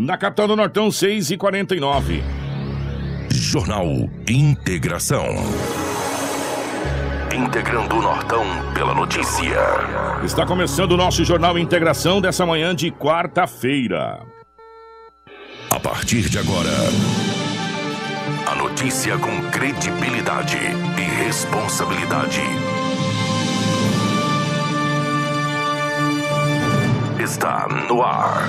Na capital do Nortão, 6 e 49 Jornal Integração. Integrando o Nortão pela notícia. Está começando o nosso Jornal Integração dessa manhã de quarta-feira. A partir de agora, a notícia com credibilidade e responsabilidade. Está no ar.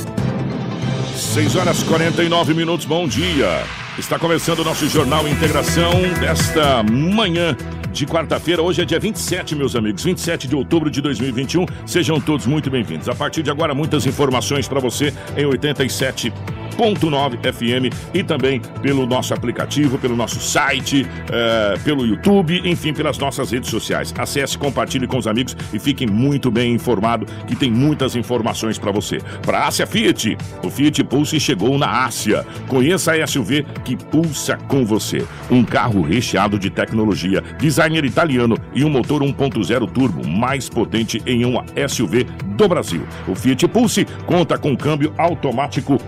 6 horas 49 minutos, bom dia. Está começando o nosso Jornal Integração desta manhã de quarta-feira. Hoje é dia 27, meus amigos, 27 de outubro de 2021. Sejam todos muito bem-vindos. A partir de agora, muitas informações para você em 87 101.9 FM e também pelo nosso aplicativo, pelo nosso site, uh, pelo YouTube, enfim, pelas nossas redes sociais. Acesse, compartilhe com os amigos e fiquem muito bem informado que tem muitas informações para você. Para Ásia Fiat, o Fiat Pulse chegou na Ásia. Conheça a SUV que pulsa com você. Um carro recheado de tecnologia, designer italiano e um motor 1.0 turbo mais potente em uma SUV do Brasil. O Fiat Pulse conta com câmbio automático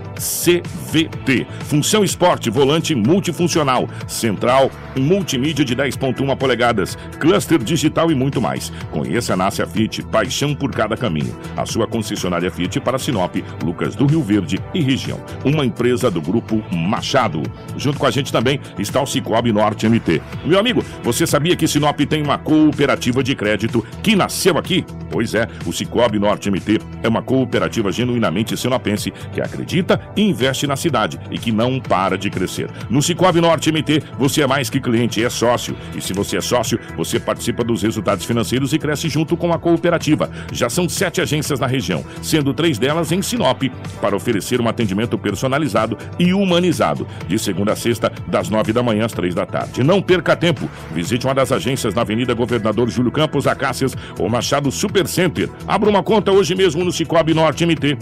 CVT. Função esporte, volante multifuncional, central, multimídia de 10.1 polegadas, cluster digital e muito mais. Conheça a Nácia Fiat, paixão por cada caminho. A sua concessionária Fiat para Sinop, Lucas do Rio Verde e região. Uma empresa do grupo Machado. Junto com a gente também está o Cicobi Norte MT. Meu amigo, você sabia que Sinop tem uma cooperativa de crédito que nasceu aqui? Pois é, o Cicobi Norte MT é uma cooperativa genuinamente sinopense que acredita e investe na cidade e que não para de crescer. No Cicobi Norte MT, você é mais que cliente, é sócio. E se você é sócio, você participa dos resultados financeiros e cresce junto com a cooperativa. Já são sete agências na região, sendo três delas em Sinop, para oferecer um atendimento personalizado e humanizado, de segunda a sexta, das nove da manhã às três da tarde. Não perca tempo. Visite uma das agências na Avenida Governador Júlio Campos, Acácias ou Machado Super Center. Abra uma conta hoje mesmo no Cicobi Norte MT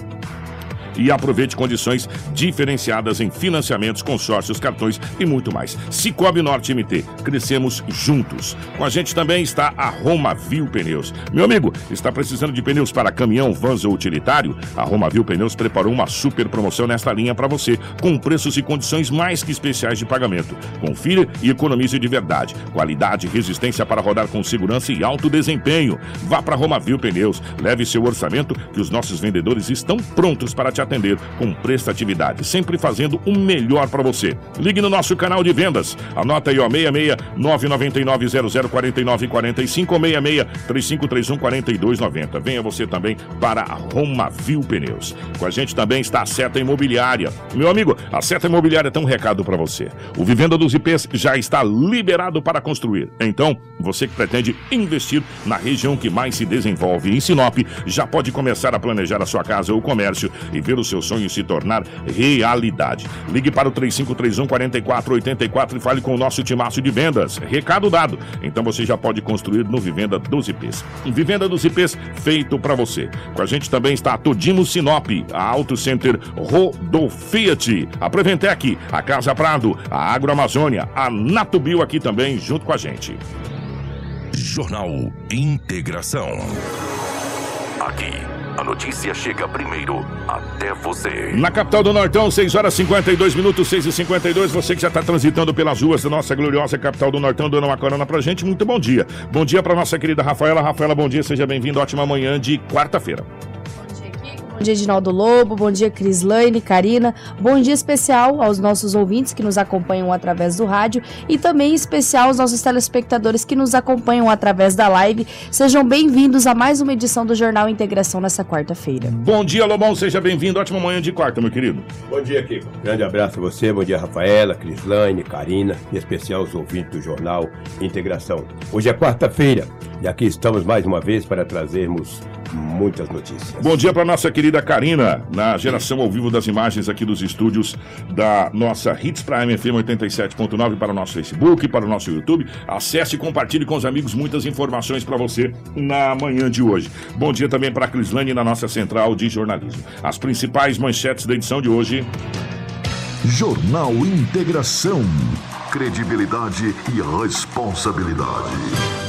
e aproveite condições diferenciadas em financiamentos, consórcios, cartões e muito mais. Cicobi Norte MT, crescemos juntos. Com a gente também está a Roma Viu Pneus. Meu amigo, está precisando de pneus para caminhão, vans ou utilitário? A Roma Viu Pneus preparou uma super promoção nesta linha para você, com preços e condições mais que especiais de pagamento. Confira e economize de verdade. Qualidade resistência para rodar com segurança e alto desempenho. Vá para Roma Viu Pneus, leve seu orçamento que os nossos vendedores estão prontos para te atender com prestatividade, sempre fazendo o melhor para você. Ligue no nosso canal de vendas. Anota aí, ó, 66 999 0049 45 ou 66 3531 4290. Venha você também para a Roma Viu Pneus. Com a gente também está a Seta Imobiliária. Meu amigo, a Seta Imobiliária tem um recado para você. O Vivenda dos IPs já está liberado para construir. Então, você que pretende investir na região que mais se desenvolve em Sinop, já pode começar a planejar a sua casa ou comércio e ver o seu sonho se tornar realidade. Ligue para o 3531 4484 e fale com o nosso timaço de vendas. Recado dado. Então você já pode construir no Vivenda dos IPs. Vivenda dos IPs feito para você. Com a gente também está a Todimo Sinop, a Auto Center Rodofiat, a Preventec, a Casa Prado, a Agroamazônia, a Natubio aqui também junto com a gente. Jornal Integração. Aqui, a notícia chega primeiro até você. Na capital do Nortão, 6 horas 52 minutos, 6 e 52 Você que já está transitando pelas ruas da nossa gloriosa capital do Nortão, dando uma corona pra gente, muito bom dia. Bom dia pra nossa querida Rafaela. Rafaela, bom dia, seja bem-vindo. Ótima manhã de quarta-feira. Bom dia, Edinaldo Lobo. Bom dia, Crislaine, Karina. Bom dia especial aos nossos ouvintes que nos acompanham através do rádio e também especial aos nossos telespectadores que nos acompanham através da live. Sejam bem-vindos a mais uma edição do Jornal Integração nessa quarta-feira. Bom dia, Lobão. Seja bem-vindo. Ótima manhã de quarta, meu querido. Bom dia, Kiko. Grande abraço a você. Bom dia, Rafaela, Crislaine, Karina e em especial os ouvintes do Jornal Integração. Hoje é quarta-feira e aqui estamos mais uma vez para trazermos muitas notícias. Bom dia para nossa querida Karina, na geração ao vivo das imagens aqui dos estúdios da nossa Hits Prime FM 87.9 para o nosso Facebook, para o nosso YouTube. Acesse e compartilhe com os amigos muitas informações para você na manhã de hoje. Bom dia também para a Crislane na nossa central de jornalismo. As principais manchetes da edição de hoje. Jornal Integração. Credibilidade e responsabilidade.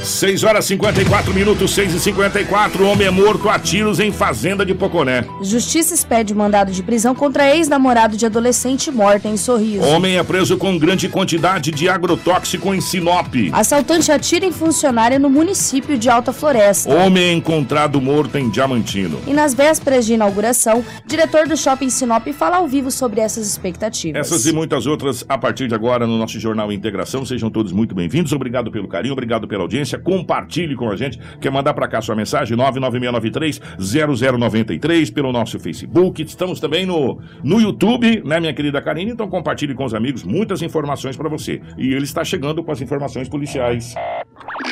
6 horas 54 minutos, 6 e 54 Homem é morto a tiros em fazenda de Poconé. Justiça expede mandado de prisão contra ex-namorado de adolescente morta em Sorriso. Homem é preso com grande quantidade de agrotóxico em Sinop. Assaltante atira em funcionária no município de Alta Floresta. Homem é encontrado morto em Diamantino. E nas vésperas de inauguração, diretor do Shopping Sinop fala ao vivo sobre essas expectativas. Essas e muitas outras a partir de agora no nosso Jornal Integração. Sejam todos muito bem-vindos. Obrigado pelo carinho, obrigado pela audiência compartilhe com a gente. Quer mandar para cá sua mensagem? 99693-0093 pelo nosso Facebook. Estamos também no, no YouTube, né, minha querida Karine? Então compartilhe com os amigos muitas informações para você. E ele está chegando com as informações policiais.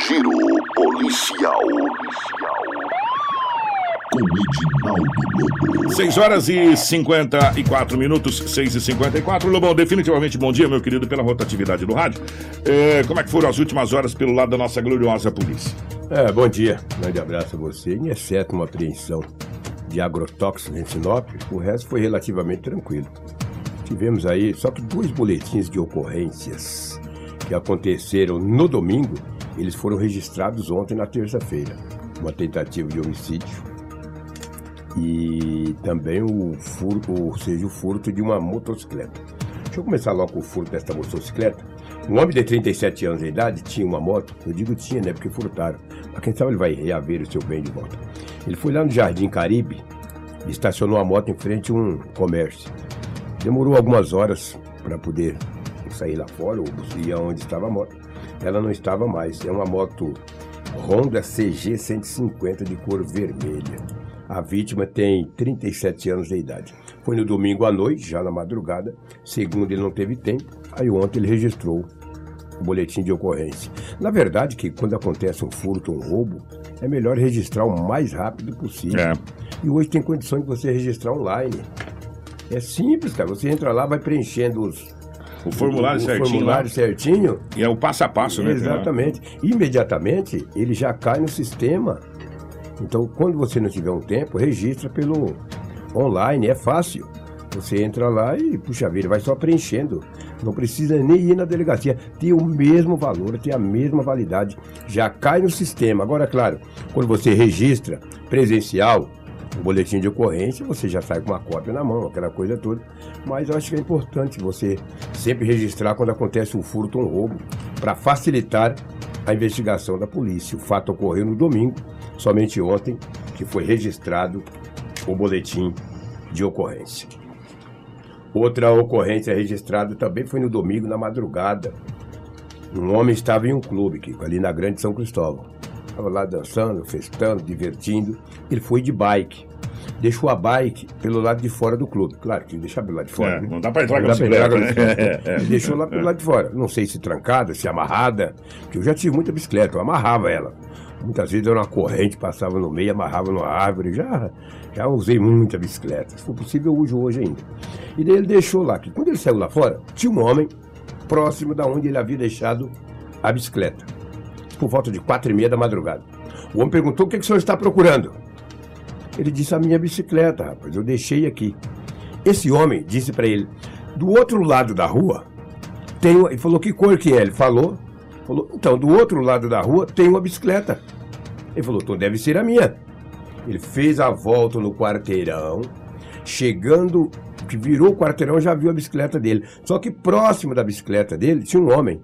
Giro policial. Com Edinaldo Lobo. 6 horas e 54 minutos, 6 e 54 Lobão, definitivamente bom dia, meu querido, pela rotatividade do rádio. É, como é que foram as últimas horas pelo lado da nossa gloriosa polícia? É, bom dia, grande abraço a você. E exceto uma apreensão de agrotóxicos em Sinop, o resto foi relativamente tranquilo. Tivemos aí só que dois boletins de ocorrências que aconteceram no domingo, eles foram registrados ontem na terça-feira. Uma tentativa de homicídio e também o furto, ou seja, o furto de uma motocicleta. Deixa eu começar logo com o furto desta motocicleta. Um homem de 37 anos de idade tinha uma moto, eu digo tinha, né, porque furtaram. Mas quem sabe ele vai reaver o seu bem de volta. Ele foi lá no Jardim Caribe e estacionou a moto em frente a um comércio. Demorou algumas horas para poder sair lá fora, ou ir aonde estava a moto. Ela não estava mais. É uma moto Honda CG 150 de cor vermelha. A vítima tem 37 anos de idade. Foi no domingo à noite, já na madrugada. Segundo, ele não teve tempo. Aí ontem ele registrou o boletim de ocorrência. Na verdade, que quando acontece um furto, um roubo, é melhor registrar o mais rápido possível. É. E hoje tem condição de você registrar online. É simples, cara. Você entra lá, vai preenchendo os, O formulário o certinho formulário lá. certinho. E é o passo a passo, né? Exatamente. Imediatamente ele já cai no sistema. Então, quando você não tiver um tempo, registra pelo online, é fácil. Você entra lá e, puxa vida, vai só preenchendo. Não precisa nem ir na delegacia. Tem o mesmo valor, tem a mesma validade. Já cai no sistema. Agora, claro, quando você registra presencial, o boletim de ocorrência, você já sai com uma cópia na mão, aquela coisa toda. Mas eu acho que é importante você sempre registrar quando acontece um furto ou um roubo, para facilitar a investigação da polícia. O fato ocorreu no domingo, somente ontem, que foi registrado o boletim de ocorrência. Outra ocorrência registrada também foi no domingo, na madrugada. Um homem estava em um clube, Kiko, ali na Grande São Cristóvão. Estava lá dançando, festando, divertindo. Ele foi de bike. Deixou a bike pelo lado de fora do clube. Claro que deixar pelo lado de fora. É, né? não dá pra entrar com a bicicleta, né? É, é. Deixou lá pelo lado de fora. Não sei se trancada, se amarrada. Porque eu já tive muita bicicleta, eu amarrava ela. Muitas vezes era uma corrente, passava no meio, amarrava numa árvore. Já, já usei muita bicicleta. Se for possível, eu uso hoje ainda. E daí ele deixou lá. Que quando ele saiu lá fora, tinha um homem próximo da onde ele havia deixado a bicicleta. Por volta de quatro e meia da madrugada. O homem perguntou: o que, que o senhor está procurando? Ele disse: a minha bicicleta, rapaz, eu deixei aqui. Esse homem disse para ele: do outro lado da rua tem. uma-" Ele falou: que cor que é? Ele falou. Falou: então, do outro lado da rua tem uma bicicleta. Ele falou: então deve ser a minha. Ele fez a volta no quarteirão, chegando, que virou o quarteirão, já viu a bicicleta dele. Só que próximo da bicicleta dele tinha um homem.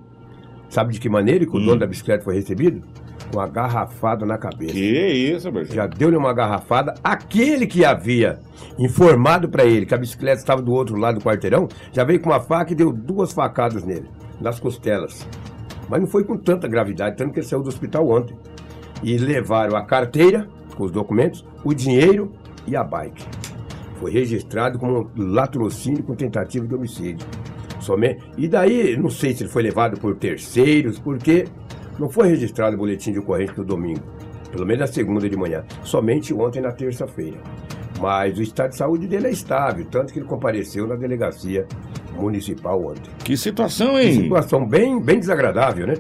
Sabe de que maneira que o dono da bicicleta foi recebido? Com uma garrafada na cabeça. Que isso, Bertinho? Já deu-lhe uma garrafada. Aquele que havia informado para ele que a bicicleta estava do outro lado do quarteirão, já veio com uma faca e deu duas facadas nele, nas costelas. Mas não foi com tanta gravidade, tanto que ele saiu do hospital ontem. E levaram a carteira com os documentos, o dinheiro e a bike. Foi registrado como latrocínio com tentativa de homicídio. Somente. E daí, não sei se ele foi levado por terceiros, porque não foi registrado o boletim de ocorrência no domingo. Pelo menos na segunda de manhã. Somente ontem na terça-feira. Mas o estado de saúde dele é estável, tanto que ele compareceu na delegacia municipal ontem. Que situação, hein? Situação bem, bem desagradável, né?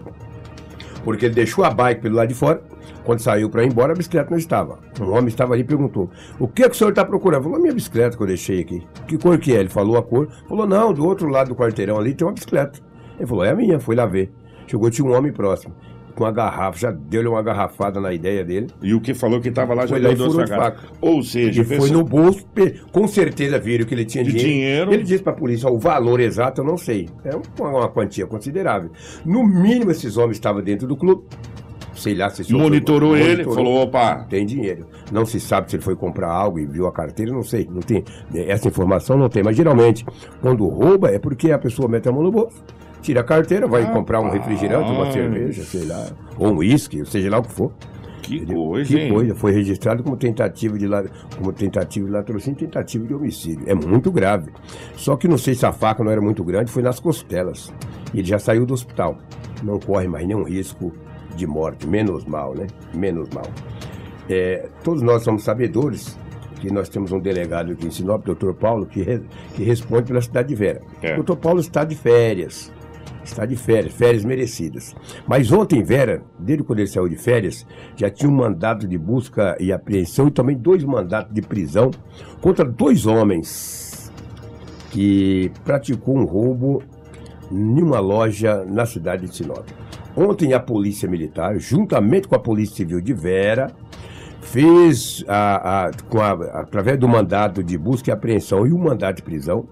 Porque ele deixou a bike pelo lado de fora. Quando saiu para ir embora, a bicicleta não estava. Um homem estava ali e perguntou: O que, é que o senhor está procurando? Falou: minha bicicleta que eu deixei aqui. Que cor que é? Ele falou a cor. Falou: Não, do outro lado do quarteirão ali tem uma bicicleta. Ele falou: É a minha. Foi lá ver. Chegou, tinha um homem próximo. Com uma garrafa, já deu-lhe uma garrafada na ideia dele. E o que falou que estava lá já Foi deu duas facadas. Ou seja, E foi no bolso, com certeza viram que ele tinha De dinheiro. dinheiro. Ele disse para a polícia, o valor exato eu não sei. É uma, quantia considerável. No mínimo, esses homens estavam dentro do clube. Sei lá se outro- monitorou ele, monitorou. falou: opa, Tem dinheiro. Não se sabe se ele foi comprar algo e viu a carteira, não sei. Não tem. Essa informação não tem. Mas geralmente, quando rouba, é porque a pessoa mete a mão no bolso, tira a carteira, vai comprar um refrigerante, uma cerveja, sei lá, ou um uísque, seja lá o que for. que coisa, Que hein? coisa, foi registrado como tentativa de como tentativa de latrocínio tentativa de homicídio. É muito grave. Só que não sei se a faca não era muito grande, foi nas costelas. Ele já saiu do hospital. Não corre mais nenhum risco de morte, menos mal, né? Menos mal. É, todos nós somos sabedores que nós temos um delegado aqui em Sinop, doutor Paulo, que, re- que responde pela cidade de Vera. É. Doutor Paulo está de férias. Está de férias, férias merecidas. Mas ontem, Vera, desde quando ele saiu de férias, já tinha um mandato de busca e apreensão e também dois mandatos de prisão contra dois homens que praticou um roubo em uma loja na cidade de Sinop. Ontem a Polícia Militar, juntamente com a Polícia Civil de Vera, fez, a, a- a- através do mandado de busca e apreensão e o mandado de prisão,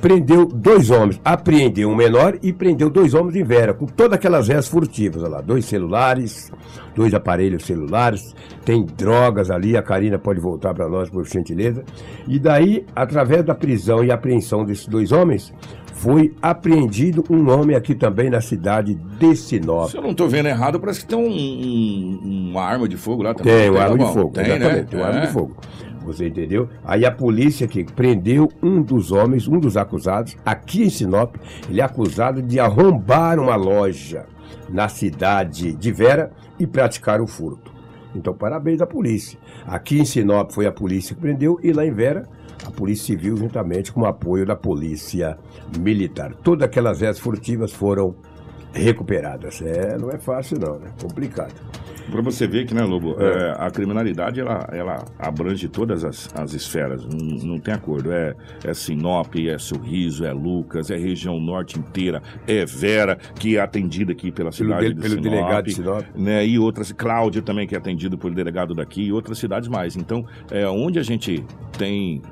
prendeu dois homens, apreendeu um menor e prendeu dois homens em Vera, com todas aquelas réis furtivas, olha lá, dois celulares, dois aparelhos celulares, tem drogas ali, a Karina pode voltar para nós, por gentileza. E daí, através da prisão e apreensão desses dois homens, foi apreendido um homem aqui também na cidade de Sinop. Se eu não tô vendo errado, parece que tem um, um- uma arma de fogo lá também. Tem, uma arma de fogo, Tem, exatamente, né? tem uma arma É. de fogo. Você entendeu? Aí a polícia que prendeu um dos homens, um dos acusados, aqui em Sinop, ele é acusado de arrombar uma loja na cidade de Vera e praticar o furto. Então, parabéns à polícia. Aqui em Sinop foi a polícia que prendeu e lá em Vera, a Polícia Civil, juntamente com o apoio da Polícia Militar. Todas aquelas réis furtivas foram recuperadas. É, não é fácil não, né? Complicado. Pra você ver que, né, Lobo, é, a criminalidade, ela, ela abrange todas as, as esferas, não, não tem acordo. É, é Sinop, é Sorriso, é Lucas, é região norte inteira, é Vera, que é atendida aqui pela Pelo cidade de- de pelo Sinop, delegado de Sinop. Né, e outras, Cláudia também, que é atendido pelo delegado daqui, e outras cidades mais. Então, é, onde a gente tem...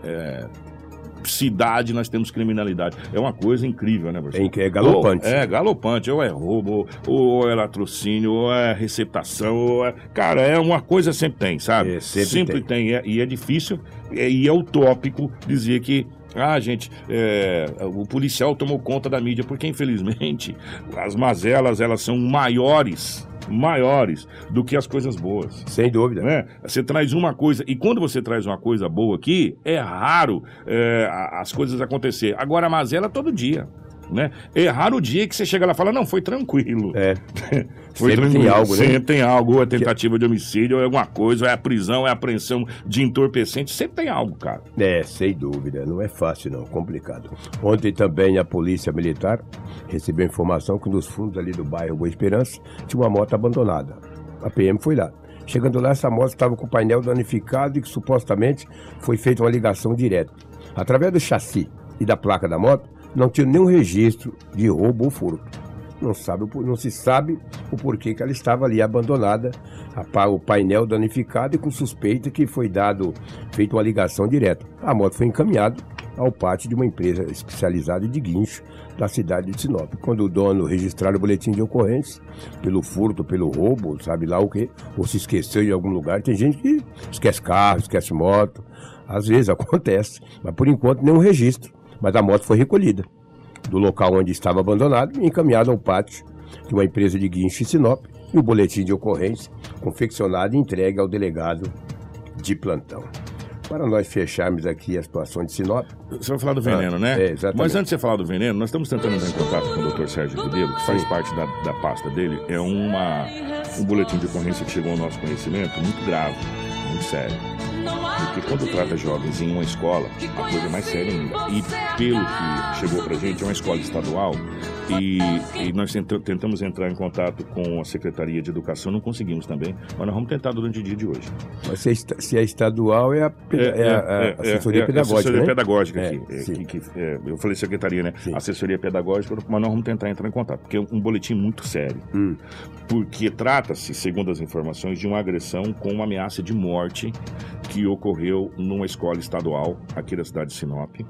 Cidade, nós temos criminalidade. É uma coisa incrível, né, professor? É é galopante. Ou- é, galopante. Ou é roubo, ou é latrocínio, ou é receptação, ou é... Cara, é uma coisa sempre tem, sabe? É, sempre tem. É- e é difícil, e é utópico dizer que ah, gente, é, o policial tomou conta da mídia, porque infelizmente as mazelas elas são maiores, maiores do que as coisas boas Sem dúvida. né? Você traz uma coisa, e quando você traz uma coisa boa aqui, é raro é, as coisas acontecer. Agora, a mazela todo dia. Né? Raro o dia que você chega lá e fala, não, foi tranquilo. É. Foi Sempre tem algo, né? Sempre tem algo, ou é tentativa de homicídio, ou é alguma coisa, ou é a prisão, é a apreensão de entorpecente, sempre tem algo, cara. É, sem dúvida, não é fácil não, complicado. Ontem também a polícia militar recebeu informação que nos fundos ali do bairro Boa Esperança tinha uma moto abandonada. A PM foi lá. Chegando lá, essa moto estava com o painel danificado e que supostamente foi feita uma ligação direta. Através do chassi e da placa da moto, não tinha nenhum registro de roubo ou furto. Não, sabe, não se sabe o porquê que ela estava ali abandonada, o painel danificado e com suspeita que foi dado, feita uma ligação direta. A moto foi encaminhada ao pátio de uma empresa especializada de guincho da cidade de Sinop. Quando o dono registrar o boletim de ocorrência, pelo furto, pelo roubo, sabe lá o quê, ou se esqueceu em algum lugar, tem gente que esquece carro, esquece moto, às vezes acontece, mas por enquanto nenhum registro, mas a moto foi recolhida do local onde estava abandonado e encaminhado ao pátio de uma empresa de guincho em Sinop e o boletim de ocorrência confeccionado e entregue ao delegado de plantão. para nós fecharmos aqui a situação de Sinop. Você vai falar do veneno, Ah, né? é, exatamente. Mas antes de você falar do veneno, nós estamos tentando entrar em contato com o Dr. Sérgio Ribeiro, que faz parte da, da pasta dele. É uma, um boletim de ocorrência que chegou ao nosso conhecimento muito grave, muito sério. Porque quando trata jovens em uma escola, a coisa é mais séria ainda. E pelo que chegou pra gente, é uma escola estadual e, e nós tenta- tentamos entrar em contato com a Secretaria de Educação, não conseguimos também, mas nós vamos tentar durante o dia de hoje. Mas se é, se é estadual, é a, pe- é a- a assessoria é, pedagógica, assessoria né? pedagógica É, aqui. é, que- que- é, eu falei secretaria, né? Sim. Assessoria pedagógica, mas nós vamos tentar entrar em contato, porque é um boletim muito sério. Hum. Porque trata-se, segundo as informações, de uma agressão com uma ameaça de morte que ocorreu numa escola estadual aqui da cidade de Sinop,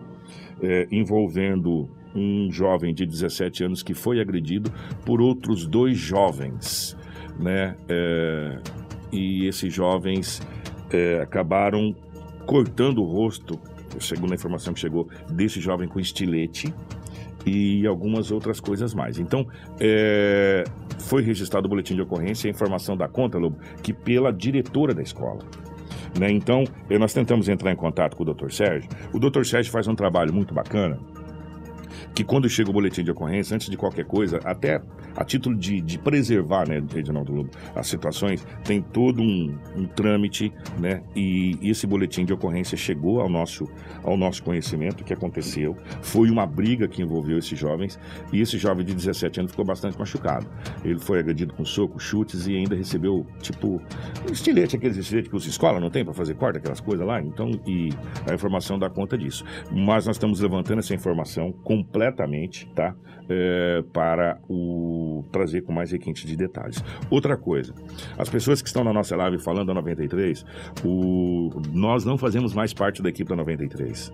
é, envolvendo um jovem de 17 anos que foi agredido por outros dois jovens, né? É, e esses jovens é, acabaram cortando o rosto, segundo a informação que chegou, desse jovem com estilete e algumas outras coisas mais. Então, é, foi registrado o boletim de ocorrência e a informação da conta, Lobo, que pela diretora da escola. Né? Então, eh, nós tentamos entrar em contato com o Dr. Sérgio. O Dr. Sérgio faz um trabalho muito bacana, que quando chega o boletim de ocorrência, antes de qualquer coisa, até a título de, de preservar, né, Reginaldo Lobo, as situações, tem todo um, um trâmite, né, e esse boletim de ocorrência chegou ao nosso, ao nosso conhecimento, o que aconteceu, foi uma briga que envolveu esses jovens, e esse jovem de 17 anos ficou bastante machucado. Ele foi agredido com soco, chutes, e ainda recebeu, tipo, um estilete, aqueles estiletes que os escola não tem para fazer corte, aquelas coisas lá, então, e a informação dá conta disso. Mas nós estamos levantando essa informação completamente, tá? É, para o trazer com mais requinte de detalhes. Outra coisa, as pessoas que estão na nossa live falando da 93, o, nós não fazemos mais parte da equipe da 93.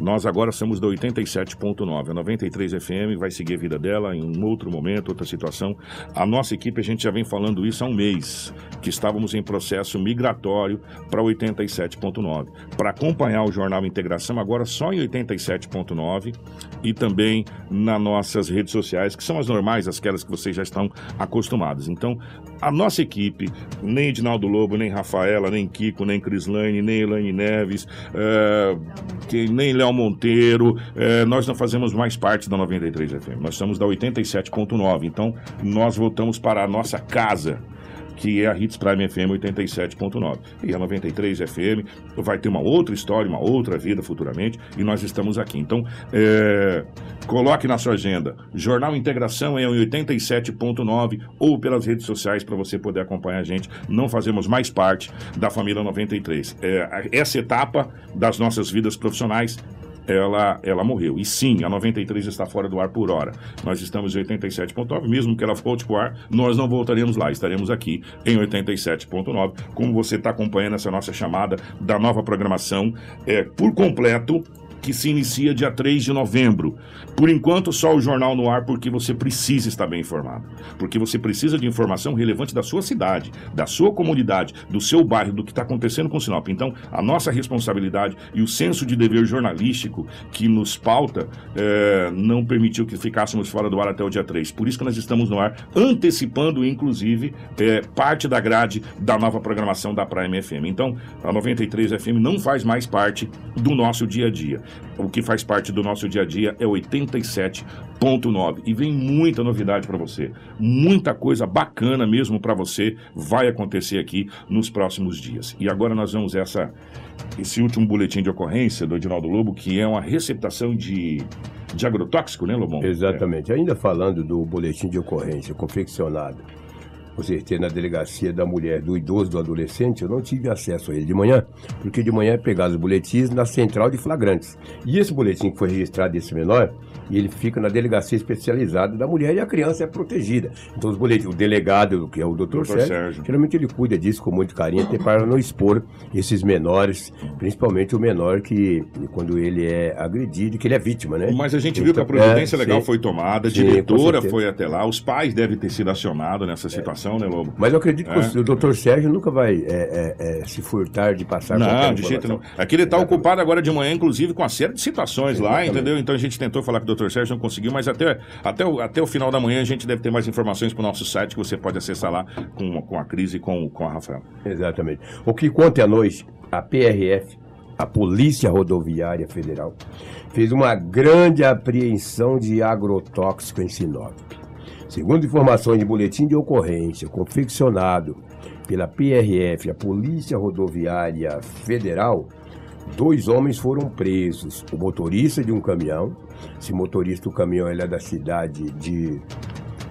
Nós agora somos da 87.9. A 93 FM vai seguir a vida dela em um outro momento, outra situação. A nossa equipe, a gente já vem falando isso há um mês, que estávamos em processo migratório para 87.9. Para acompanhar o Jornal Integração, agora só em 87.9 e também nas nossas redes sociais, que são as normais, aquelas que vocês já estão acostumados. Então, a nossa equipe, nem Edinaldo Lobo, nem Rafaela, nem Kiko, nem Crislane, nem Elaine Neves, eh, que, nem Léo Monteiro, eh, nós não fazemos mais parte da 93 FM, nós somos da 87.9, então nós voltamos para a nossa casa, que é a Hits Prime FM 87.9. E a 93 FM vai ter uma outra história, uma outra vida futuramente, e nós estamos aqui. Então, é, coloque na sua agenda. Jornal Integração é em 87.9 ou pelas redes sociais para você poder acompanhar a gente. Não fazemos mais parte da família 93. É, essa etapa das nossas vidas profissionais ela, ela morreu. E sim, a 93 está fora do ar por hora. Nós estamos em 87.9, mesmo que ela volte para o ar, nós não voltaremos lá, estaremos aqui em 87.9. Como você está acompanhando essa nossa chamada da nova programação é, por completo, que se inicia dia 3 de novembro. Por enquanto, só o jornal no ar, porque você precisa estar bem informado. Porque você precisa de informação relevante da sua cidade, da sua comunidade, do seu bairro, do que está acontecendo com o Sinop. Então, a nossa responsabilidade e o senso de dever jornalístico que nos pauta eh, não permitiu que ficássemos fora do ar até o dia 3. Por isso que nós estamos no ar, antecipando, inclusive, eh, parte da grade da nova programação da Prime FM. Então, a 93 FM não faz mais parte do nosso dia a dia. O que faz parte do nosso dia a dia é 87.9 e vem muita novidade para você, muita coisa bacana mesmo para você vai acontecer aqui nos próximos dias. E agora nós vamos essa esse último boletim de ocorrência do Edinaldo Lobo, que é uma receptação de, de agrotóxico, né, Lobão? Exatamente. Ainda falando do boletim de ocorrência confeccionado, com certeza na delegacia da mulher, do idoso, do adolescente, eu não tive acesso a ele de manhã, porque de manhã é pegado os boletins na central de flagrantes. E esse boletim que foi registrado desse menor, ele fica na delegacia especializada da mulher e a criança é protegida. Então os boletins, o delegado, que é o doutor Dr. Sérgio, Sérgio. geralmente ele cuida disso com muito carinho, até para não expor esses menores, principalmente o menor que, quando ele é agredido, que ele é vítima, né? Mas a gente viu que a Então, providência é, legal sim. foi tomada, a Sim, diretora certeza. foi até lá, os pais devem ter sido acionados nessa situação, né, Lobo? Mas eu acredito É. que o doutor Sérgio nunca vai é, é, é, se furtar de passar Não, de jeito informação. Aqui ele está Exatamente. ocupado agora de manhã, inclusive, com uma série de situações lá, entendeu? Então a gente tentou falar com o Dr. Sérgio, não conseguiu, mas até, até, o, até o final da manhã a gente deve ter mais informações para o nosso site que você pode acessar lá com, com a Cris e com, com a Rafael. Exatamente. O que conta à noite, a PRF, a Polícia Rodoviária Federal, fez uma grande apreensão de agrotóxico em Sinop. Segundo informações de boletim de ocorrência confeccionado pela PRF, a Polícia Rodoviária Federal, dois homens foram presos. O motorista de um caminhão, esse motorista do caminhão é da cidade de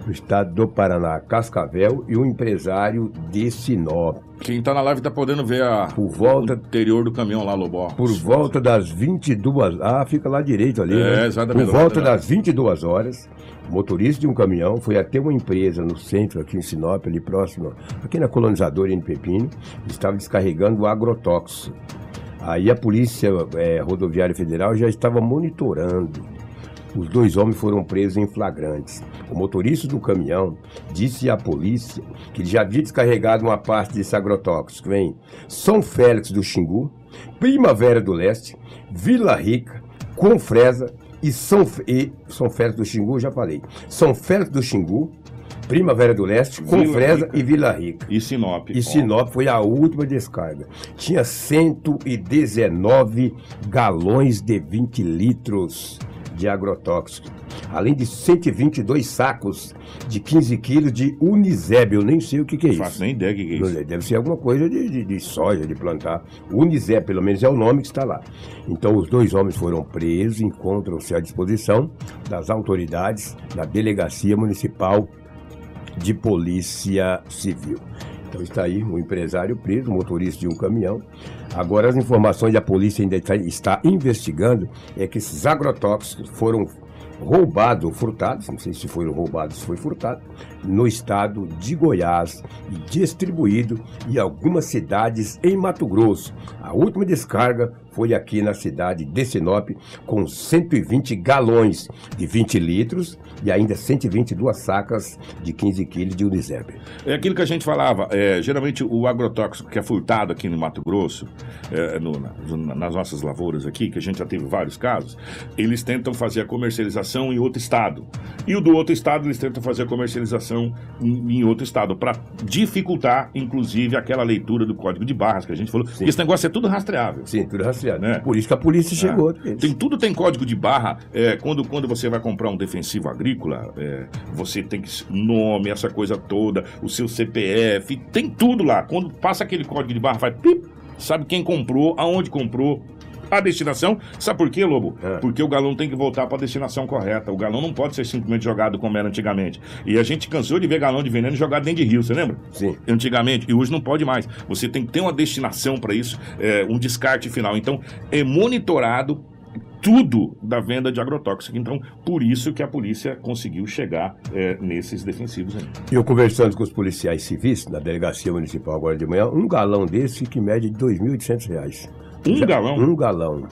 do estado do Paraná, Cascavel, e um empresário de Sinop. Quem tá na live tá podendo ver a, Por volta- o interior do caminhão lá, Lobó. Por volta das 22 Ah, fica lá direito ali, É, né? exatamente. Por volta das 22 horas, o motorista de um caminhão foi até uma empresa no centro, aqui em Sinop, ali próximo, aqui na colonizadora em Pepino, estava descarregando agrotóxico. Aí a Polícia eh, Rodoviária Federal já estava monitorando. Os dois homens foram presos em flagrantes. O motorista do caminhão disse à polícia que ele já havia descarregado uma parte desse agrotóxico em São Félix do Xingu, Primavera do Leste, Vila Rica, Confresa e São, e São Félix do Xingu, já falei. São Félix do Xingu, Primavera do Leste, Confresa e Vila Rica. E Sinop. E Sinop foi a última descarga. Tinha 119 galões de 20 litros de agrotóxico. Além de 122 sacos de 15 quilos de Uniseb. Eu nem sei o que, que é Não isso. faço nem ideia do que, que é Não isso. Deve ser alguma coisa de, de- de soja, de plantar. Uniseb, pelo menos é o nome que está lá. Então, os dois homens foram presos, encontram-se à disposição das autoridades na Delegacia Municipal de Polícia Civil. Então está aí um empresário preso, motorista de um caminhão. Agora as informações da polícia ainda está, investigando é que esses agrotóxicos foram roubados ou furtados, não sei se foram roubados, se foi furtado, no estado de Goiás e distribuído em algumas cidades em Mato Grosso. A última descarga foi aqui na cidade de Sinop, com 120 galões de 20 litros e ainda 122 sacas de 15 quilos de Uniseb. É aquilo que a gente falava, é, geralmente o agrotóxico que é furtado aqui no Mato Grosso, é, no- na- nas nossas lavouras aqui, que a gente já teve vários casos, eles tentam fazer a comercialização em outro estado. E o do outro estado, eles tentam fazer a comercialização em, em outro estado, para dificultar, inclusive, aquela leitura do código de barras que a gente falou. Sim. Esse negócio é tudo rastreável. Sim, tudo rastreado. Né? Por isso que a polícia chegou. Tem, tudo tem código de barra. É, quando, quando você vai comprar um defensivo agrícola, é, você tem que nome, essa coisa toda, o seu CPF, tem tudo lá. Quando passa aquele código de barra, faz pip, sabe quem comprou, aonde comprou. A destinação, sabe por quê, Lobo? É. Porque o galão tem que voltar para a destinação correta. O galão não pode ser simplesmente jogado como era antigamente. E a gente cansou de ver galão de veneno jogado dentro de rio, você lembra? Sim. antigamente, e hoje não pode mais. Você tem que ter uma destinação para isso, é, um descarte final. Então, é monitorado tudo da venda de agrotóxico. Então, por isso que a polícia conseguiu chegar é, nesses defensivos aí. Eu conversando com os policiais civis na delegacia municipal agora de manhã, um galão desse que mede 2.800 reais. Um galão? Um galão.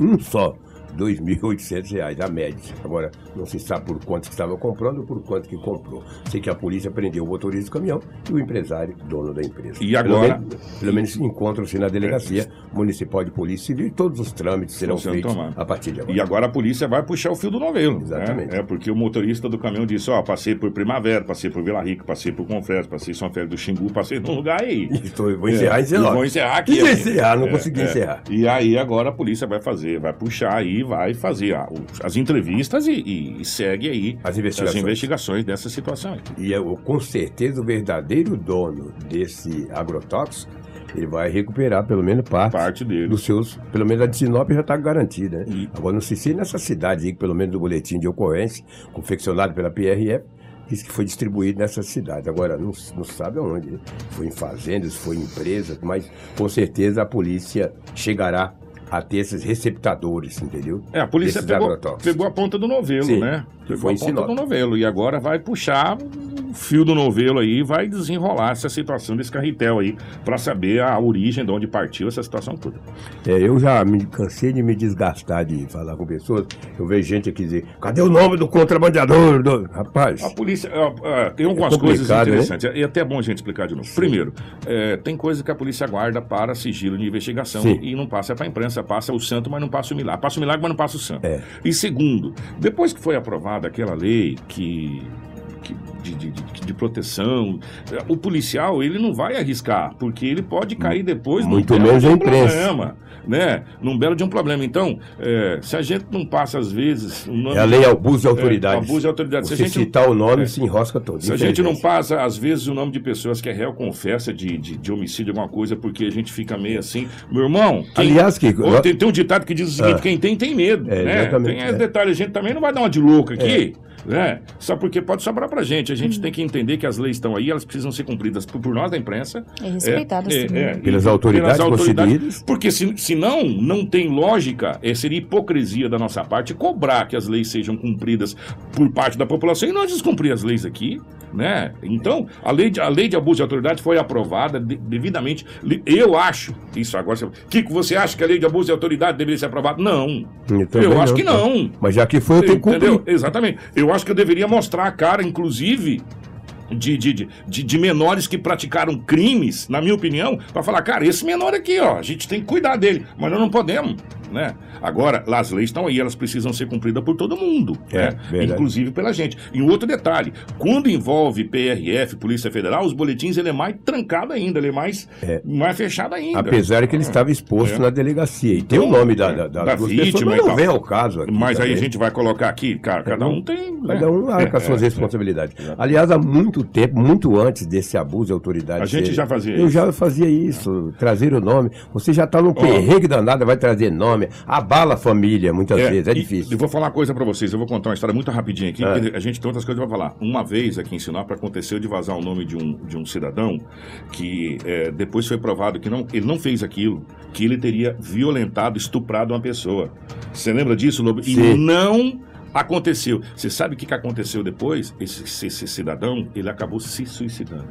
Um só. 2.800 reais, a média. Agora, não se sabe por quanto que estava comprando ou por quanto que comprou. Sei que a polícia prendeu o motorista do caminhão e o empresário, dono da empresa. E agora- Pelo menos, pelo menos encontram-se na delegacia municipal de polícia civil e todos os trâmites serão feitos tomados. a partir de agora. E agora a polícia vai puxar o fio do novelo. Exatamente. Né? É porque o motorista do caminhão disse: Ó, passei por Primavera, passei por Vila Rica, passei por Confresa, passei São Félix do Xingu, passei num lugar aí. Estou, vou encerrar, É, encerrar. e vou encerrar aqui. Aqui. encerrar, não É, consegui é. encerrar. E aí agora a polícia vai fazer, vai puxar aí, vai fazer a- os- as entrevistas e, e- segue aí As investigações. as investigações dessa situação. E eu, com certeza o verdadeiro dono desse agrotóxico, ele vai recuperar pelo menos parte, Parte dele. dos seus, pelo menos a de Sinop já está garantida, né? E- Agora não sei se nessa cidade aí, pelo menos do boletim de ocorrência, confeccionado pela PRF, diz que foi distribuído nessa cidade. Agora não, não sabe aonde, né? Foi em fazendas, foi em empresas, mas com certeza a polícia chegará a ter esses receptadores, entendeu? É, a polícia pegou, pegou a ponta do novelo, Sim, né? Pegou foi a ponta do novelo. E agora vai puxar fio do novelo aí, vai desenrolar essa situação desse carretel aí, pra saber a origem de onde partiu essa situação toda. É, eu já me cansei de me desgastar de falar com pessoas. Eu vejo gente aqui dizer, cadê o nome do contrabandeador? Do... Rapaz, A polícia ah, ah, tem algumas É coisas complicado, interessantes. E até é bom a gente explicar de novo. Primeiro, é, tem coisa que a polícia guarda para sigilo de investigação Sim. e não passa para a imprensa. Passa o santo, mas não passa o milagre. Passa o milagre, mas não passa o santo. É. E segundo, depois que foi aprovada aquela lei que que- de, de- de- proteção. O policial, ele não vai arriscar, porque ele pode cair depois num Muito belo menos de um problema, né? Num belo de um problema. Então, é, se a gente não passa, às vezes... o nome- É a lei abuso de autoridade. abuso de autoridade. Se gente- citar o nome, é. se enrosca todo. Se a gente não passa, às vezes, o nome de pessoas que é réu confessa de, de, de homicídio, alguma coisa, porque a gente fica meio assim. Meu irmão, quem- Aliás, nós- tem, tem um ditado que diz o seguinte: Ah. quem tem, tem medo. É, né? Tem é. esse detalhe, a gente também não vai dar uma de louco aqui. Né? Só porque pode sobrar pra gente. A gente tem que entender que as leis estão aí, elas precisam ser cumpridas por, por nós da imprensa. E respeitadas também. e Pelas autoridades constituídas. Porque se, se não, não tem lógica, é, seria hipocrisia da nossa parte cobrar que as leis sejam cumpridas por parte da população e nós descumprir as leis aqui. Né? Então, a lei, de, a lei de abuso de autoridade foi aprovada de- devidamente. Eu acho, isso agora. Kiko, você acha que a lei de abuso de autoridade deveria ser aprovada? Não. Eu Eu acho não, que não. Mas já que foi, eu tenho que Entendeu? cumprir. Exatamente. Eu acho que eu deveria mostrar a cara, inclusive. De, de, de, de- menores que praticaram crimes, na minha opinião, para falar, cara, esse menor aqui, ó, a gente tem que cuidar dele, mas nós não podemos, né? Agora, as leis estão aí, elas precisam ser cumpridas por todo mundo, É, né? inclusive pela gente. E um outro detalhe, quando envolve PRF, Polícia Federal, os boletins ele é mais trancado ainda, ele é mais, É. mais fechado ainda. Apesar que ele estava exposto É. na delegacia. E tem o nome da, da, da, Da vítima pessoas, mas não vem ao caso aqui. Mas aí a também. gente vai colocar aqui, cara, cada um tem. né? Cada um arca as suas responsabilidades. Aliás, há muito tempo, muito antes desse abuso de autoridade. A gente ser- já fazia Eu isso. já fazia isso, trazer o nome. Você já está num perrengue danado, vai trazer nome. Abala a família, muitas vezes, é e- difícil. Eu vou falar uma coisa pra vocês, eu vou contar uma história muito rapidinho aqui, É. porque a gente tem outras coisas pra falar. Uma vez aqui em Sinop aconteceu de vazar o nome de um, de um cidadão que é, depois foi provado que não, ele não fez aquilo, que ele teria violentado, estuprado uma pessoa. Você lembra disso, Lobo? E Sim. não aconteceu. Você sabe o que, aconteceu depois? Esse, esse cidadão, ele acabou se suicidando.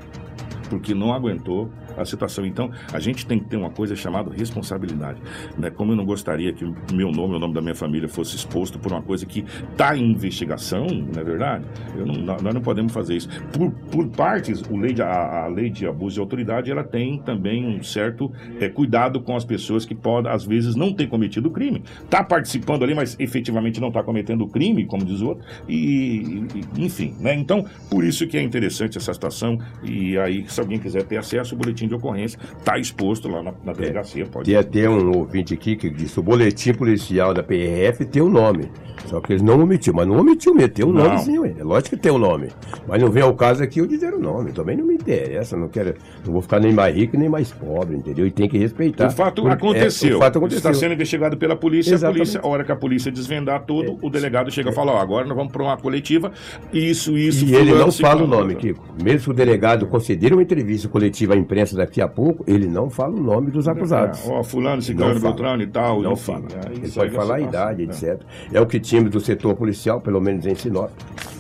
Porque não aguentou a situação. Então, a gente tem que ter uma coisa chamada responsabilidade. Né? Como eu não gostaria que meu nome, o nome da minha família fosse exposto por uma coisa que está em investigação, não é verdade? Não- nós não podemos fazer isso. Por, por partes, o lei de- a, a lei de abuso de autoridade, ela tem também um certo eh, cuidado com as pessoas que podem, às vezes, não ter cometido o crime. Está participando ali, mas efetivamente não está cometendo o crime, como diz o outro. E, e- enfim, né? Então, por isso que é interessante essa situação. E aí, se alguém quiser ter acesso, o boletim de ocorrência está exposto lá na, na delegacia. Pode Tem até um ouvinte aqui que disse: o boletim policial da PRF tem o nome. Só que eles não omitiu, mas não omitiu mesmo, tem o Não. nomezinho, é lógico que tem o nome. Mas não vem ao caso aqui eu dizer o nome, também não me interessa, não quero, não vou ficar nem mais rico nem mais pobre, entendeu? E tem que respeitar. O fato Porque- aconteceu. é, o fato aconteceu. Está sendo investigado pela polícia. A Exatamente. polícia, a hora que a polícia desvendar tudo, o delegado chega e fala: ó, agora nós vamos para uma coletiva. Isso, isso. E ele fulano, não fala o nome, Kiko. Mesmo que o delegado conceder uma entrevista coletiva à imprensa daqui a pouco, ele não fala o nome dos acusados. É, Ó, fulano, ciclano, Não fala. beltrano e tal. Não enfim, fala. aí Ele pode falar a idade, É. etc. É o que tínhamos do setor policial, pelo menos em Sinop.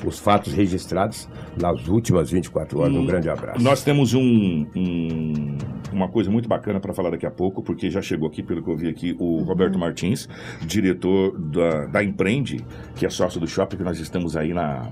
Os fatos registrados nas últimas 24 horas. Um grande abraço. Nós temos um, um- uma coisa muito bacana para falar daqui a pouco, porque já chegou aqui, pelo que eu vi aqui, o Roberto Martins, diretor da, da Empreende, que é sócio do shopping, que nós estamos aí na.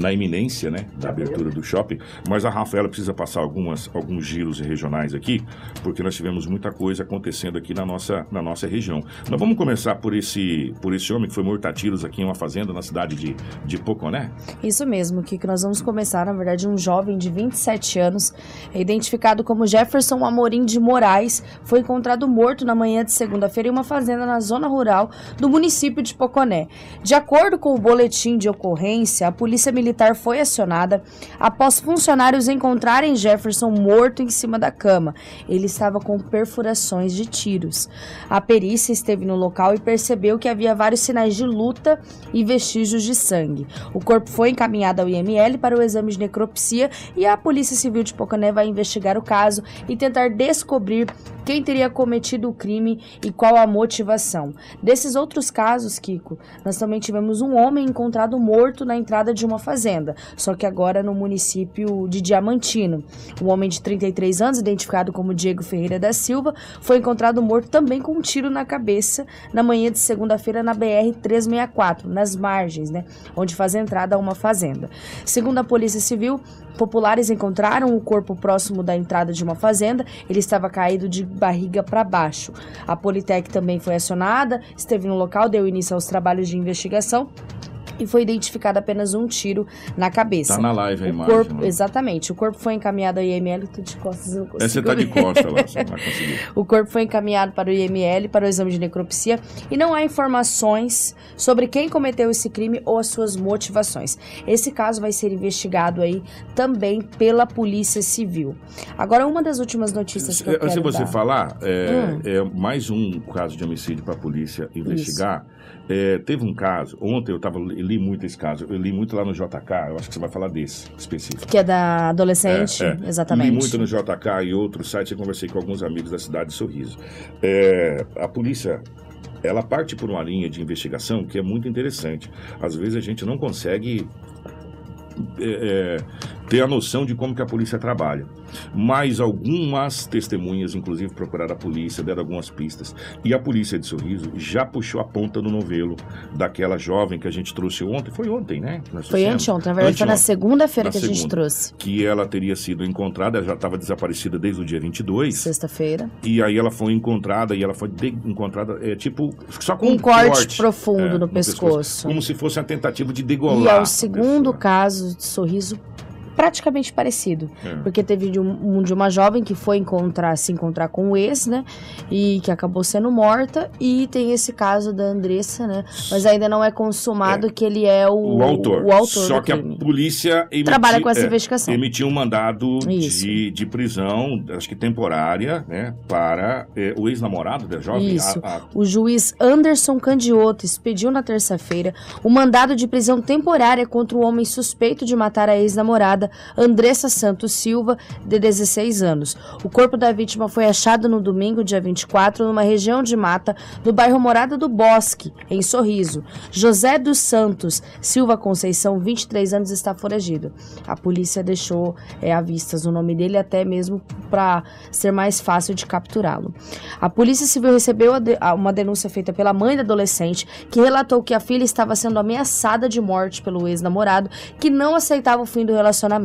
Na iminência, né, da abertura do shopping, mas a Rafaela precisa passar algumas, alguns giros regionais aqui, porque nós tivemos muita coisa acontecendo aqui na nossa, na nossa região. Nós vamos começar por esse, por esse homem que foi morto a tiros aqui em uma fazenda na cidade de, de Poconé. Isso mesmo, Kiko. Nós vamos começar, na verdade, um jovem de 27 anos, identificado como Jefferson Amorim de Moraes, foi encontrado morto na manhã de segunda-feira em uma fazenda na zona rural do município de Poconé. De acordo com o boletim de ocorrência, a polícia militar foi acionada após funcionários encontrarem Jefferson morto em cima da cama. Ele estava com perfurações de tiros. A perícia esteve no local e percebeu que havia vários sinais de luta e vestígios de sangue. O corpo foi encaminhado ao IML para o exame de necropsia e a Polícia Civil de Poconé vai investigar o caso e tentar descobrir quem teria cometido o crime e qual a motivação. Desses outros casos, Kiko, nós também tivemos um homem encontrado morto na entrada de uma fazenda, só que agora no município de Diamantino. Um homem de 33 anos, identificado como Diego Ferreira da Silva, foi encontrado morto também com um tiro na cabeça na manhã de segunda-feira na BR 364, nas margens, né, onde faz entrada a uma fazenda. Segundo a Polícia Civil, populares encontraram o corpo próximo da entrada de uma fazenda. Ele estava caído de barriga para baixo. A Politec também foi acionada, esteve no local, deu início aos trabalhos de investigação. E foi identificado apenas um tiro na cabeça. Tá na live a o imagem. corpo, né? exatamente. O corpo foi encaminhado ao IML, tô de costas, eu não consigo É, você tá de ver. costa lá, você não vai conseguir. O corpo foi encaminhado para o IML para o exame de necropsia e não há informações sobre quem cometeu esse crime ou as suas motivações. Esse caso vai ser investigado aí também pela Polícia Civil. Agora, uma das últimas notícias que eu Se, quero se você dar... falar, é, Hum. é mais um caso de homicídio para a polícia investigar. É, teve um caso, ontem eu tava, eu li muito esse caso, eu li muito lá no JK, eu acho que você vai falar desse específico. Que é da adolescente, É, é. exatamente. Li muito no JK e outros sites, eu conversei com alguns amigos da cidade de Sorriso. É, a polícia, ela parte por uma linha de investigação que é muito interessante. Às vezes a gente não consegue é, é, ter a noção de como que a polícia trabalha. Mas algumas testemunhas, inclusive, procuraram a polícia, deram algumas pistas. E a polícia de Sorriso já puxou a ponta no novelo daquela jovem que a gente trouxe ontem. Foi ontem, né? Foi anteontem, na verdade foi na segunda-feira que a gente segunda. trouxe. que ela teria sido encontrada, ela já estava desaparecida desde o dia 22, Sexta-feira. e aí ela foi encontrada, e ela foi encontrada, é, tipo, só com Um um corte profundo é, no pescoço. Como se fosse uma tentativa de degolar. E é o segundo caso de sorriso praticamente parecido. É. Porque teve de, um, de uma jovem que foi encontrar, se encontrar com o ex, né? E que acabou sendo morta. E tem esse caso da Andressa, né? Mas ainda não é consumado que ele é o, O autor. o autor Só que crime. a polícia emiti- Trabalha com essa é, investigação. emitiu um mandado Isso. de, de prisão, acho que temporária, né, para é, o ex-namorado da jovem. Isso. a- a- O juiz Anderson Candioto expediu na terça-feira o mandado de prisão temporária contra o homem suspeito de matar a ex-namorada Andressa Santos Silva, de 16 anos. O corpo da vítima foi achado no domingo, dia 24, numa região de mata do bairro Morada do Bosque, em Sorriso. José dos Santos Silva Conceição, 23 anos, está foragido. A polícia deixou é, à vistas o nome dele até mesmo para ser mais fácil de capturá-lo. A Polícia Civil recebeu uma denúncia feita pela mãe da adolescente, que relatou que a filha estava sendo ameaçada de morte pelo ex-namorado, que não aceitava o fim do relacionamento.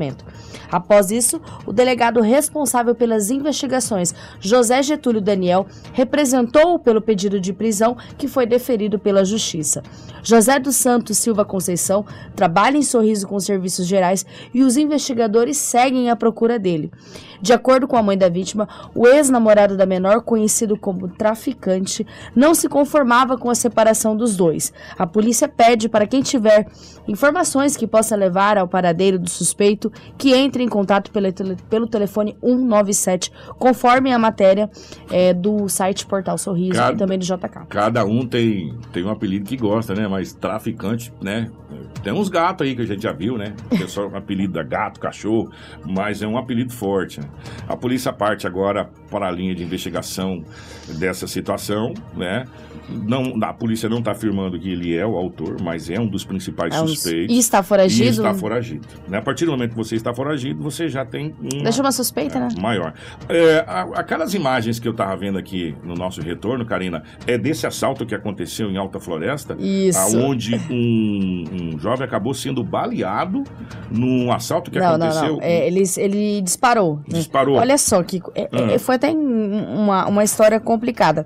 Após isso, o delegado responsável pelas investigações, José Getúlio Daniel, representou-o pelo pedido de prisão que foi deferido pela Justiça. José dos Santos Silva Conceição trabalha em Sorriso com serviços gerais e os investigadores seguem à procura dele. De acordo com a mãe da vítima, o ex-namorado da menor, conhecido como traficante, não se conformava com a separação dos dois. A polícia pede para quem tiver informações que possa levar ao paradeiro do suspeito que entre em contato pelo, pelo telefone 197, conforme a matéria eh, do site Portal Sorriso Cada- e também do JK. Cada um tem, tem um apelido que gosta, né? Mas traficante, né? Tem uns gatos aí que a gente já viu, né? O pessoal com apelido da gato, cachorro, mas é um apelido forte. né? A polícia parte agora para a linha de investigação dessa situação, né? Não, a polícia não está afirmando que ele é o autor, mas é um dos principais É um- suspeitos. E está foragido? E está foragido. Né? A partir do momento que você está foragido, você já tem uma, Deixa uma suspeita, né? maior. É, aquelas imagens que eu tava vendo aqui no nosso retorno, Karina, é desse assalto que aconteceu em Alta Floresta, Isso. aonde um, um jovem acabou sendo baleado num assalto que não, não, aconteceu. não. É, ele, ele disparou. né? Disparou. Olha só, Kiko. é- Ah. é- foi até uma, uma história complicada.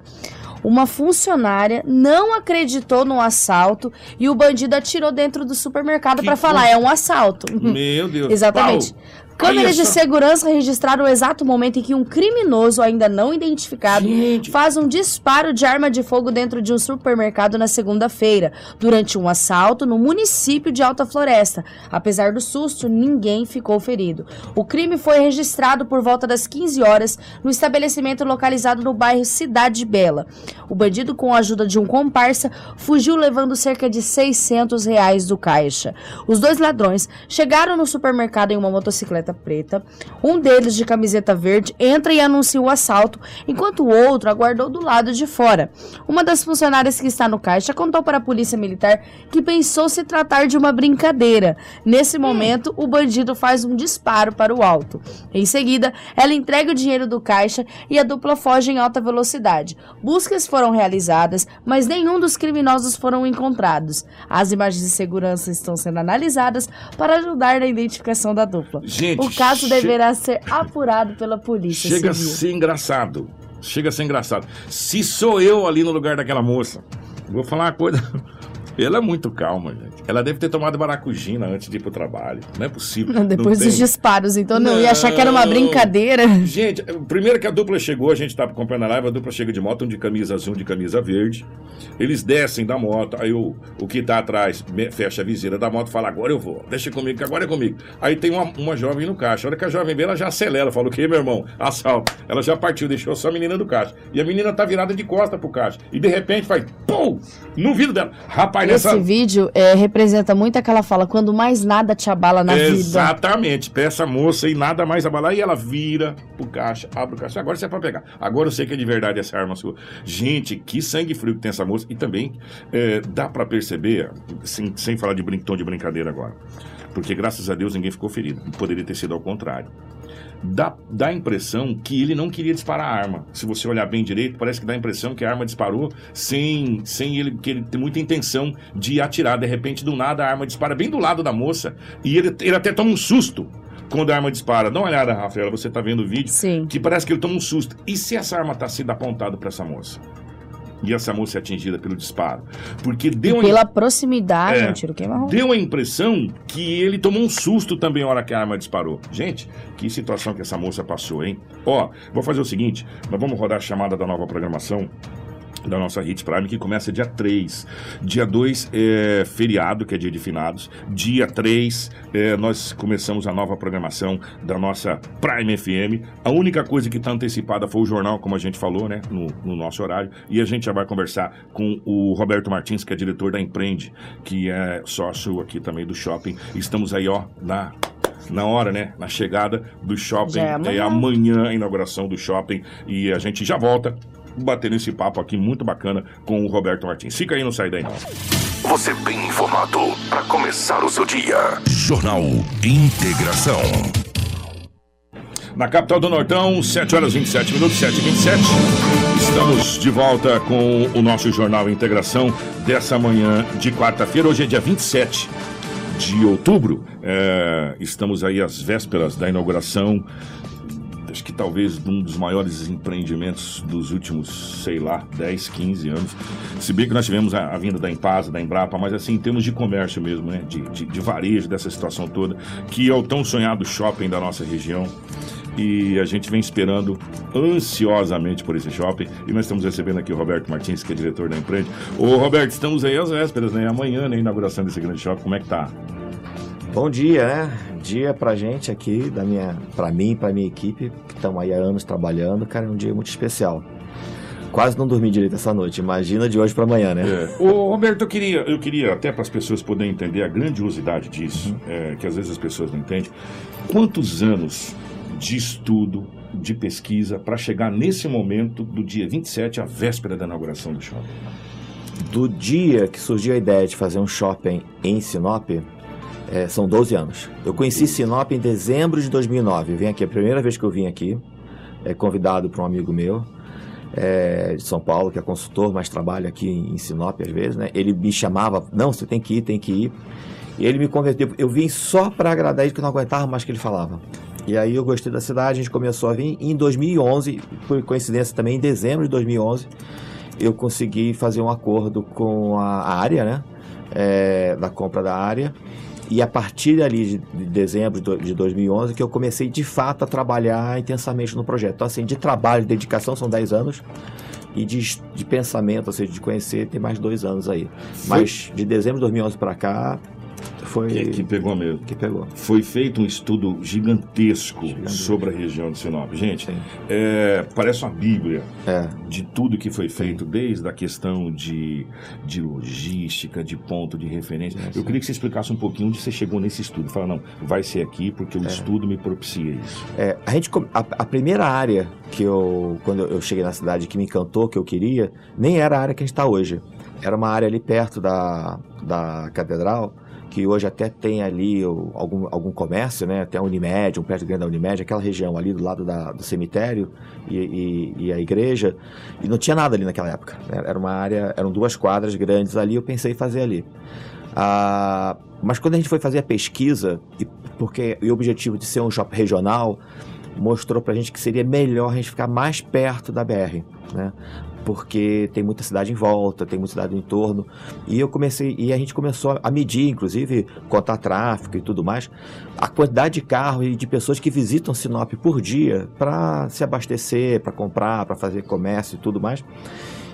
Uma funcionária não acreditou no assalto e o bandido atirou dentro do supermercado Que para falar: é um assalto. Meu Deus. Exatamente. Pau. Câmeras de segurança registraram o exato momento em que um criminoso ainda não identificado Gente. faz um disparo de arma de fogo dentro de um supermercado na segunda-feira, durante um assalto no município de Alta Floresta. Apesar do susto, ninguém ficou ferido. O crime foi registrado por volta das 15 horas no estabelecimento localizado no bairro Cidade Bela. O bandido, com a ajuda de um comparsa, fugiu levando cerca de 600 reais do caixa. Os dois ladrões chegaram no supermercado em uma motocicleta preta. Um deles, de camiseta verde, entra e anuncia o assalto, enquanto o outro aguardou do lado de fora. Uma das funcionárias que está no caixa contou para a polícia militar que pensou se tratar de uma brincadeira. Nesse momento, o bandido faz um disparo para o alto. Em seguida, ela entrega o dinheiro do caixa e a dupla foge em alta velocidade. Buscas foram realizadas, mas nenhum dos criminosos foram encontrados. As imagens de segurança estão sendo analisadas para ajudar na identificação da dupla. Gente, o caso che- deverá ser apurado pela polícia Chega a civil. ser engraçado. Chega a ser engraçado. Se sou eu ali no lugar daquela moça, vou falar uma coisa. Ela é muito calma, gente. Ela deve ter tomado maracujina antes de ir pro trabalho. Não é possível. Não, depois Não dos tem. disparos, então não, ia achar que era uma Não. brincadeira. Gente, primeiro que a dupla chegou, a gente tava acompanhando a live, a dupla chega de moto, um de camisa azul, um de camisa verde. Eles descem da moto, aí o, o que tá atrás fecha a viseira da moto e fala, agora eu vou, deixa comigo, que agora é comigo. Aí tem uma, uma jovem no caixa. A hora que a jovem vê, ela já acelera, fala, o que, meu irmão? Assalto. Ela já partiu, deixou só a menina do caixa. E a menina tá virada de costa pro caixa. E de repente faz, pum, no vidro dela. Rapaz, nessa... Esse vídeo é, representa muito aquela fala, quando mais nada te abala na vida. Exatamente, essa moça e nada mais abalar. E ela vira pro caixa, abre o caixa. Agora você é pra pegar. Agora eu sei que é de verdade essa arma sua. Gente, que sangue frio que tem essa moça. E também é, dá pra perceber, sem, sem falar de brin tom de brincadeira agora, porque graças a Deus ninguém ficou ferido. Poderia ter sido ao contrário. Dá, dá a impressão que ele não queria disparar a arma. Se você olhar bem direito, parece que dá a impressão que a arma disparou sem, sem ele, que ele tem muita intenção de atirar. De repente, do nada, a arma dispara bem do lado da moça e ele, ele até toma um susto quando a arma dispara. Dá uma olhada, Rafaela, você tá vendo o vídeo, Sim. que parece que ele toma um susto. E se essa arma tá sendo apontada para essa moça? E essa moça é atingida pelo disparo? Porque deu uma Pela proximidade, É. um tiro queima. Deu a impressão que ele tomou um susto também na hora que a arma disparou. Gente, que situação que essa moça passou, hein? Ó, vou fazer o seguinte: nós vamos rodar a chamada da nova programação. Da nossa Hits Prime, que começa dia 3. Dia 2 é feriado, que é dia de finados. Dia 3, é, nós começamos a nova programação da nossa Prime FM. A única coisa que está antecipada foi o jornal, como a gente falou, né? No, no nosso horário. E a gente já vai conversar com o Roberto Martins, que é diretor da Empreende, que é sócio aqui também do shopping. Estamos aí, ó, na na hora, né? Na chegada do shopping. Já é amanhã. amanhã a inauguração do shopping. E a gente já volta batendo esse papo aqui muito bacana com o Roberto Martins. Fica aí, não sai daí não. Você bem informado para começar o seu dia. Jornal Integração. Na capital do Nortão, 7 horas 27 minutos, 7 e 27. Estamos de volta com o nosso Jornal Integração dessa manhã de quarta-feira. Hoje é dia 27 de outubro. É, estamos aí às vésperas da inauguração, acho que talvez um dos maiores empreendimentos dos últimos, sei lá, 10, 15 anos. Se bem que nós tivemos a, a vinda da Empasa, da Embrapa, mas assim, em termos de comércio mesmo, né? De, de, de varejo dessa situação toda, que é o tão sonhado shopping da nossa região. E a gente vem esperando ansiosamente por esse shopping. E nós estamos recebendo aqui o Roberto Martins, que é diretor da Empreende. Ô, Roberto, estamos aí às vésperas, né? Amanhã, né? Inauguração desse grande shopping. Como é que tá? Bom dia, né? Dia pra gente aqui, da minha, pra mim, pra minha equipe, que estamos aí há anos trabalhando, cara, é um dia muito especial. Quase não dormi direito essa noite, imagina de hoje pra amanhã, né? É. Ô, Roberto, eu queria, eu queria até para as pessoas poderem entender a grandiosidade disso, é, que às vezes as pessoas não entendem. Quantos anos de estudo, de pesquisa, para chegar nesse momento do dia 27, a véspera da inauguração do shopping? Do dia que surgiu a ideia de fazer um shopping em Sinop, é, são 12 anos. Eu conheci Sinop em dezembro de 2009. Eu vim aqui, a primeira vez que eu vim aqui, é, convidado por um amigo meu, é, de São Paulo, que é consultor, mas trabalha aqui em Sinop às vezes, né? Ele me chamava, não, você tem que ir, tem que ir. E ele me converteu. Eu vim só para agradar ele, que eu não aguentava mais o que ele falava. E aí eu gostei da cidade, a gente começou a vir. E em 2011, por coincidência também, em dezembro de 2011, eu consegui fazer um acordo com a área, né? É, da compra da área. E a partir ali de, de dezembro de do- de 2011 que eu comecei de fato a trabalhar intensamente no projeto. Então, assim, de trabalho, de dedicação são 10 anos. E de, de pensamento, ou seja, de conhecer, tem mais dois anos aí. Mas de dezembro de 2011 para cá, foi Que, que pegou mesmo. que pegou. Foi feito um estudo gigantesco Gigantesco. sobre a região de Sinop. Gente, Sim. é, parece uma bíblia É, de tudo que foi feito, desde a questão de, de logística, de ponto de referência. Sim, Eu sim. queria que você explicasse um pouquinho onde você chegou nesse estudo. Fala, não, vai ser aqui porque o estudo me propicia isso. É, a gente a, a primeira área que eu quando eu cheguei na cidade que me encantou que eu queria nem era a área que a gente está hoje era uma área ali perto da, da catedral que hoje até tem ali algum, algum comércio né até a Unimed um prédio grande da Unimed aquela região ali do lado da- do cemitério e, e- e a igreja e não tinha nada ali naquela época né? era uma área eram duas quadras grandes ali eu pensei em fazer ali ah, mas quando a gente foi fazer a pesquisa, e porque o objetivo de ser um shopping regional mostrou pra gente que seria melhor a gente ficar mais perto da BR, né? Porque tem muita cidade em volta, tem muita cidade no entorno. E eu comecei, e a gente começou a medir, inclusive, contar tráfego e tudo mais, a quantidade de carros e de pessoas que visitam Sinop por dia para se abastecer, para comprar, para fazer comércio e tudo mais.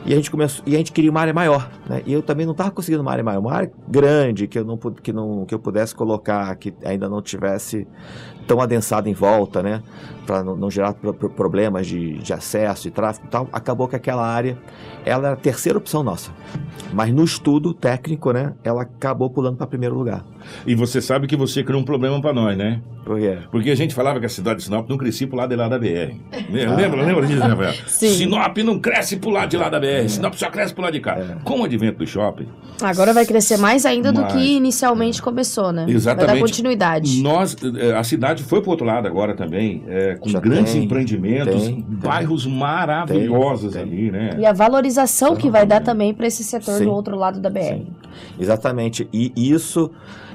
E a gente começou, e a gente queria uma área maior, né? E eu também não estava conseguindo uma área maior, uma área grande que eu não que não que eu pudesse colocar que ainda não tivesse tão adensada em volta, né? Para não, não, gerar pro, pro, problemas de, de acesso e tráfego e tal. Acabou que aquela área, ela era a terceira opção nossa. Mas no estudo técnico, né? Ela acabou pulando para primeiro lugar. E você sabe que você criou um problema para nós, né? Por quê? Porque a gente falava que a cidade de Sinop não crescia pro lado de lá da BR. Lembra, ah. lembra disso, né, Rafael? Sim. Sinop não cresce pro lado de lá da BR, é. Sinop só cresce pro lado de cá. É. Com o advento do shopping. Agora vai crescer mais ainda mais. do que inicialmente começou, né? Exatamente. Vai dar continuidade. Nós, a cidade foi pro outro lado agora também, é, com Já grandes tem, empreendimentos, tem, bairros tem, maravilhosos ali, né? E a valorização que vai dar também para esse setor Sim. do outro lado da BR. Sim. Exatamente. E isso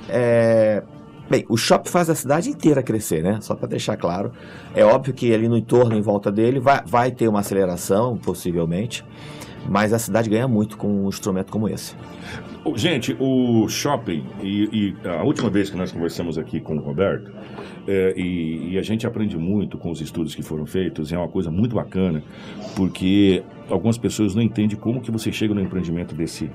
é, Bem, o shopping faz a cidade inteira crescer, né? Só para deixar claro. É óbvio que ali no entorno, em volta dele, vai, vai ter uma aceleração, possivelmente. Mas a cidade ganha muito com um instrumento como esse. Gente, o shopping, e, e a última vez que nós conversamos aqui com o Roberto, é, e, e, a gente aprende muito com os estudos que foram feitos, é uma coisa muito bacana, porque algumas pessoas não entendem como que você chega no empreendimento desse,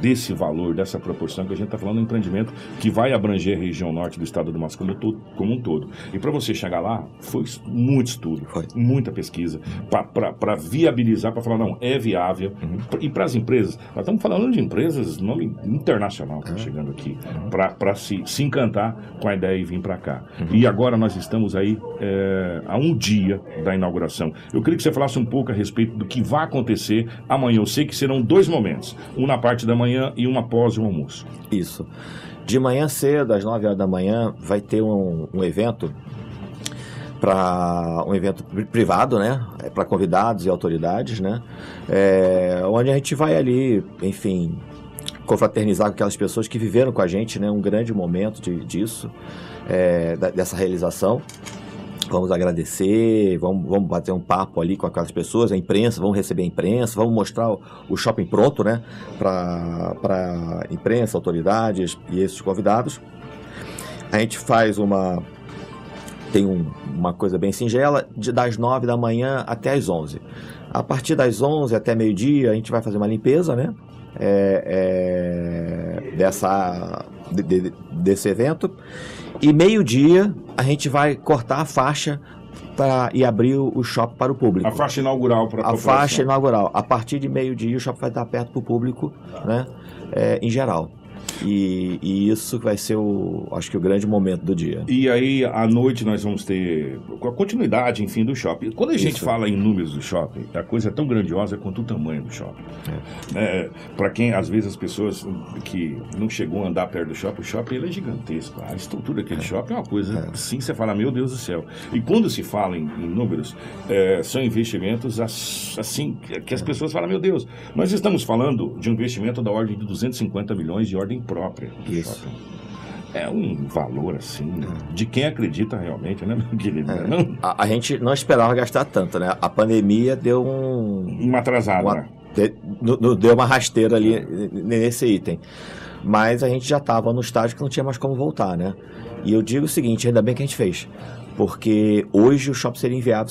desse valor, dessa proporção, que a gente está falando de um empreendimento que vai abranger a região norte do estado do Mato Grosso como um todo. E para você chegar lá, foi muito estudo, foi. muita pesquisa, para viabilizar, para falar, não, é viável. Uhum. E para as empresas, nós estamos falando de empresas nome internacional que uhum. chegando aqui, uhum. para se, se encantar com a ideia e vir para cá. Uhum. E agora nós estamos aí é, a um dia da inauguração. Eu queria que você falasse um pouco a respeito do que vai acontecer amanhã. Eu sei que serão dois momentos. Um na parte da manhã e uma após o almoço. Isso. De manhã cedo, às 9 horas da manhã, vai ter um, um evento para um evento privado, né? É para convidados e autoridades, né? É, onde a gente vai ali, enfim, confraternizar com aquelas pessoas que viveram com a gente, né? Um grande momento de, disso, é, dessa realização. Vamos agradecer, vamos, vamos bater um papo ali com aquelas pessoas, a imprensa, vamos receber a imprensa, vamos mostrar o, shopping pronto, né? Para imprensa, autoridades e esses convidados. A gente faz uma. Tem um, uma coisa bem singela, de, das 9 da manhã até as 11. A partir das 11 até meio-dia, a gente vai fazer uma limpeza, né? É, é, dessa, de, de, desse evento. E meio-dia a gente vai cortar a faixa para e abrir o, shopping para o público. A faixa inaugural para a A faixa inaugural. A partir de meio-dia o shopping vai estar aberto para o público, né? É, em geral. E, e, isso vai ser o, acho que o grande momento do dia. E aí, à noite, nós vamos ter a continuidade, enfim, do shopping. Quando a gente fala em números do shopping, a coisa é tão grandiosa quanto o tamanho do shopping. É. É, Para quem, às vezes, as pessoas que não chegou a andar perto do shopping, o shopping ele é gigantesco. A estrutura daquele é. shopping é uma coisa, é. sim, você fala, meu Deus do céu. E quando se fala em, em números, é, são investimentos assim, que as é. pessoas falam, meu Deus, nós estamos falando de um investimento da ordem de 250 milhões de ordem própria do Isso. shopping. É um valor assim, de quem acredita realmente, né, meu querido? É. Não... A, a, gente não esperava gastar tanto, né? A pandemia deu um. Uma atrasada. Uma, de, no, deu uma rasteira ali nesse item. Mas a gente já estava no estágio que não tinha mais como voltar, né? E eu digo o seguinte: ainda bem que a gente fez. Porque hoje o shopping seria inviável